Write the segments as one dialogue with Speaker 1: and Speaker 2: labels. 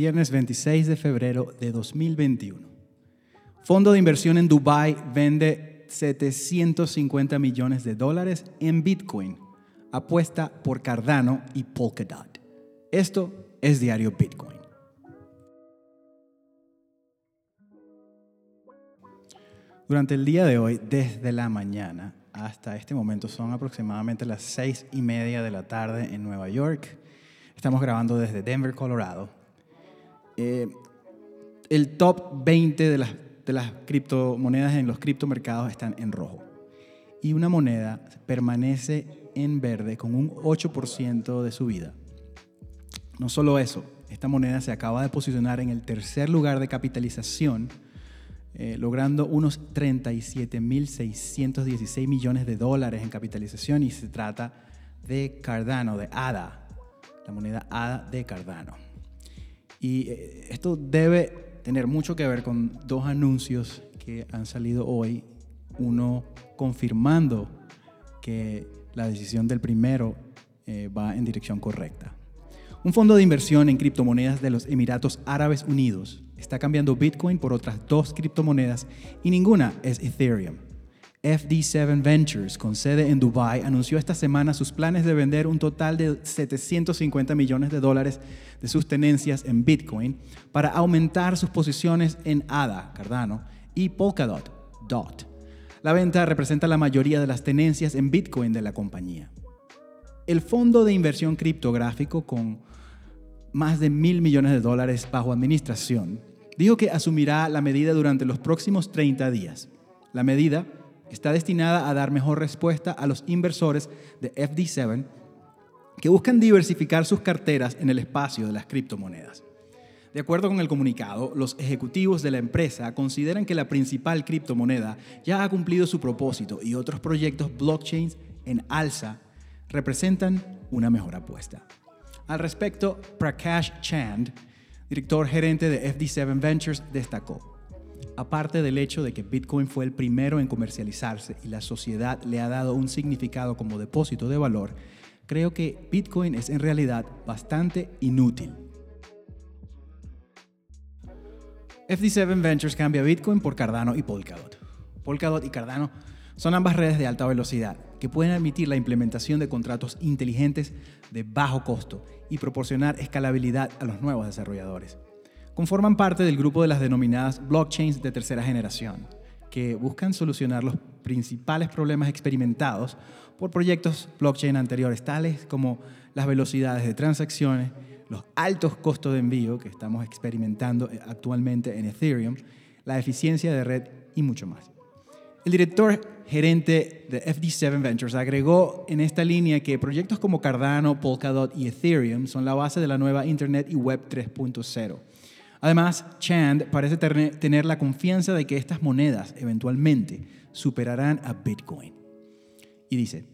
Speaker 1: viernes 26 de febrero de 2021. Fondo de inversión en Dubai vende 750 millones de dólares en Bitcoin. Apuesta por Cardano y Polkadot. Esto es Diario Bitcoin. Durante el día de hoy, desde la mañana hasta este momento, son aproximadamente las seis y media de la tarde en Nueva York. Estamos grabando desde Denver, Colorado. Eh, el top 20 de las, de las criptomonedas en los criptomercados están en rojo. Y una moneda permanece en verde con un 8% de subida. No solo eso, esta moneda se acaba de posicionar en el tercer lugar de capitalización, eh, logrando unos 37.616 millones de dólares en capitalización y se trata de Cardano, de ADA, la moneda ADA de Cardano. Y eh, esto debe tener mucho que ver con dos anuncios que han salido hoy, uno confirmando que la decisión del primero eh, va en dirección correcta. Un fondo de inversión en criptomonedas de los Emiratos Árabes Unidos está cambiando Bitcoin por otras dos criptomonedas y ninguna es Ethereum. FD7 Ventures, con sede en Dubai, anunció esta semana sus planes de vender un total de 750 millones de dólares de sus tenencias en Bitcoin para aumentar sus posiciones en ADA, Cardano, y Polkadot, DOT. La venta representa la mayoría de las tenencias en Bitcoin de la compañía. El fondo de inversión criptográfico con más de mil millones de dólares bajo administración, dijo que asumirá la medida durante los próximos 30 días. La medida está destinada a dar mejor respuesta a los inversores de FD7 que buscan diversificar sus carteras en el espacio de las criptomonedas. De acuerdo con el comunicado, los ejecutivos de la empresa consideran que la principal criptomoneda ya ha cumplido su propósito y otros proyectos blockchain en alza representan una mejor apuesta. Al respecto, Prakash Chand, director gerente de FD7 Ventures, destacó, aparte del hecho de que Bitcoin fue el primero en comercializarse y la sociedad le ha dado un significado como depósito de valor, creo que Bitcoin es en realidad bastante inútil. FD7 Ventures cambia Bitcoin por Cardano y Polkadot. Polkadot y Cardano son ambas redes de alta velocidad que pueden admitir la implementación de contratos inteligentes de bajo costo y proporcionar escalabilidad a los nuevos desarrolladores. Conforman parte del grupo de las denominadas blockchains de tercera generación, que buscan solucionar los principales problemas experimentados por proyectos blockchain anteriores, tales como las velocidades de transacciones, los altos costos de envío que estamos experimentando actualmente en Ethereum, la eficiencia de red y mucho más. El director gerente de FD7 Ventures agregó en esta línea que proyectos como Cardano, Polkadot y Ethereum son la base de la nueva Internet y Web 3.0. Además, Chand parece tener la confianza de que estas monedas eventualmente superarán a Bitcoin. Y dice,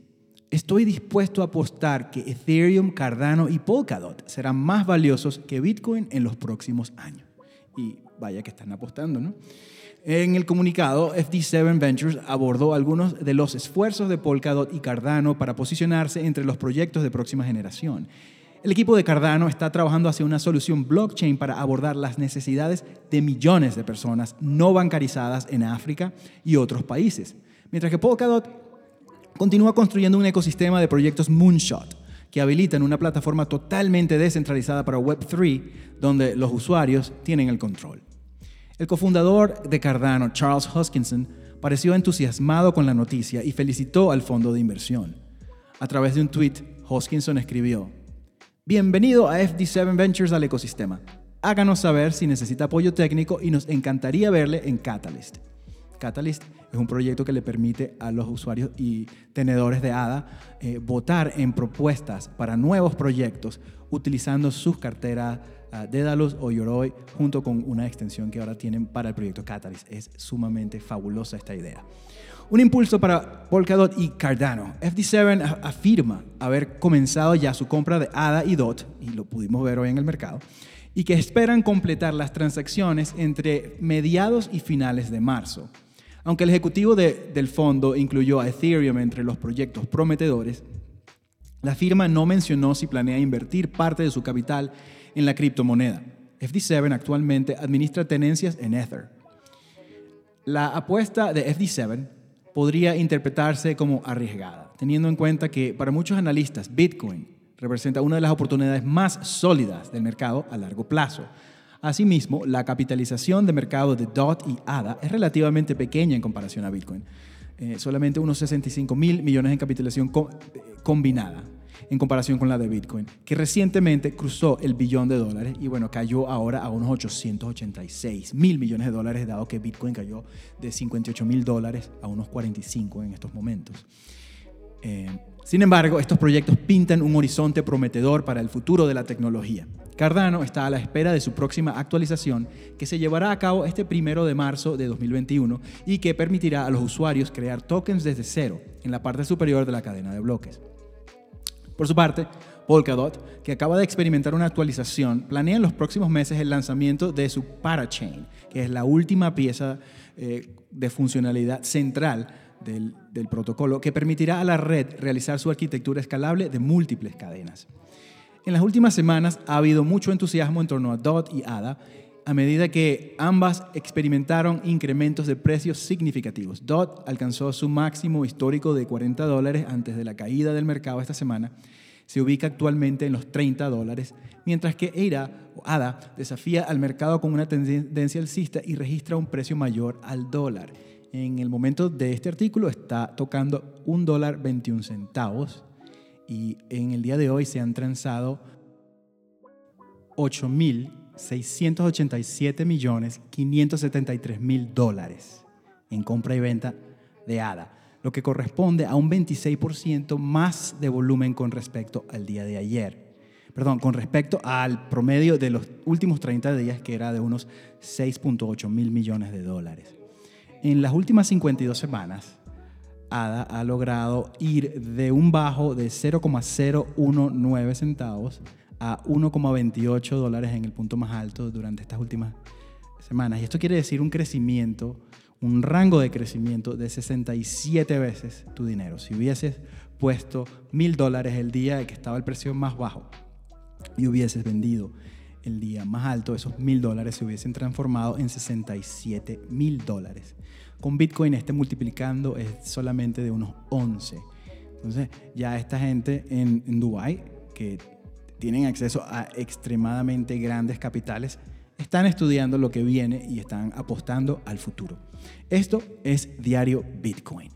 Speaker 1: estoy dispuesto a apostar que Ethereum, Cardano y Polkadot serán más valiosos que Bitcoin en los próximos años. Y vaya que están apostando, ¿no? En el comunicado, FD7 Ventures abordó algunos de los esfuerzos de Polkadot y Cardano para posicionarse entre los proyectos de próxima generación. El equipo de Cardano está trabajando hacia una solución blockchain para abordar las necesidades de millones de personas no bancarizadas en África y otros países, mientras que Polkadot continúa construyendo un ecosistema de proyectos Moonshot que habilitan una plataforma totalmente descentralizada para Web3 donde los usuarios tienen el control. El cofundador de Cardano, Charles Hoskinson, pareció entusiasmado con la noticia y felicitó al fondo de inversión. A través de un tweet, Hoskinson escribió, Bienvenido a FD7 Ventures al ecosistema. Háganos saber si necesita apoyo técnico y nos encantaría verle en Catalyst. Catalyst es un proyecto que le permite a los usuarios y tenedores de ADA eh, votar en propuestas para nuevos proyectos utilizando sus carteras uh, Daedalus o Yoroi junto con una extensión que ahora tienen para el proyecto Catalyst. Es sumamente fabulosa esta idea. Un impulso para Polkadot y Cardano. FD7 afirma haber comenzado ya su compra de ADA y DOT, y lo pudimos ver hoy en el mercado, y que esperan completar las transacciones entre mediados y finales de marzo. Aunque el ejecutivo del fondo incluyó a Ethereum entre los proyectos prometedores, la firma no mencionó si planea invertir parte de su capital en la criptomoneda. FD7 actualmente administra tenencias en Ether. La apuesta de FD7 podría interpretarse como arriesgada, teniendo en cuenta que para muchos analistas Bitcoin representa una de las oportunidades más sólidas del mercado a largo plazo. Asimismo, la capitalización de mercado de DOT y ADA es relativamente pequeña en comparación a Bitcoin. Eh, solamente unos 65 mil millones en capitalización eh, combinada en comparación con la de Bitcoin, que recientemente cruzó el billón de dólares y bueno, cayó ahora a unos 886 mil millones de dólares, dado que Bitcoin cayó de 58 mil dólares a unos 45 en estos momentos. Eh, sin embargo, estos proyectos pintan un horizonte prometedor para el futuro de la tecnología. Cardano está a la espera de su próxima actualización que se llevará a cabo este primero de marzo de 2021 y que permitirá a los usuarios crear tokens desde cero en la parte superior de la cadena de bloques. Por su parte, Polkadot, que acaba de experimentar una actualización, planea en los próximos meses el lanzamiento de su Parachain, que es la última pieza eh, de funcionalidad central del, del protocolo que permitirá a la red realizar su arquitectura escalable de múltiples cadenas. En las últimas semanas ha habido mucho entusiasmo en torno a DOT y ADA a medida que ambas experimentaron incrementos de precios significativos. DOT alcanzó su máximo histórico de 40 dólares antes de la caída del mercado esta semana. Se ubica actualmente en los 30 dólares, mientras que ADA, o ADA desafía al mercado con una tendencia alcista y registra un precio mayor al dólar. En el momento de este artículo está tocando un dólar 21 centavos y en el día de hoy se han transado 8 mil 687 millones 573 mil dólares en compra y venta de ADA, lo que corresponde a un 26% más de volumen con respecto al día de ayer. Perdón, con respecto al promedio de los últimos 30 días, que era de unos 6.8 mil millones de dólares. En las últimas 52 semanas, ADA ha logrado ir de un bajo de 0,019 centavos a 1,28 dólares en el punto más alto durante estas últimas semanas. Y esto quiere decir un crecimiento, un rango de crecimiento de 67 veces tu dinero. Si hubieses puesto mil dólares el día que estaba el precio más bajo y hubieses vendido el día más alto, esos mil dólares se hubiesen transformado en 67 mil dólares. Con Bitcoin este multiplicando es solamente de unos 11. Entonces ya esta gente en, en Dubái, que tienen acceso a extremadamente grandes capitales, están estudiando lo que viene y están apostando al futuro. Esto es Diario Bitcoin.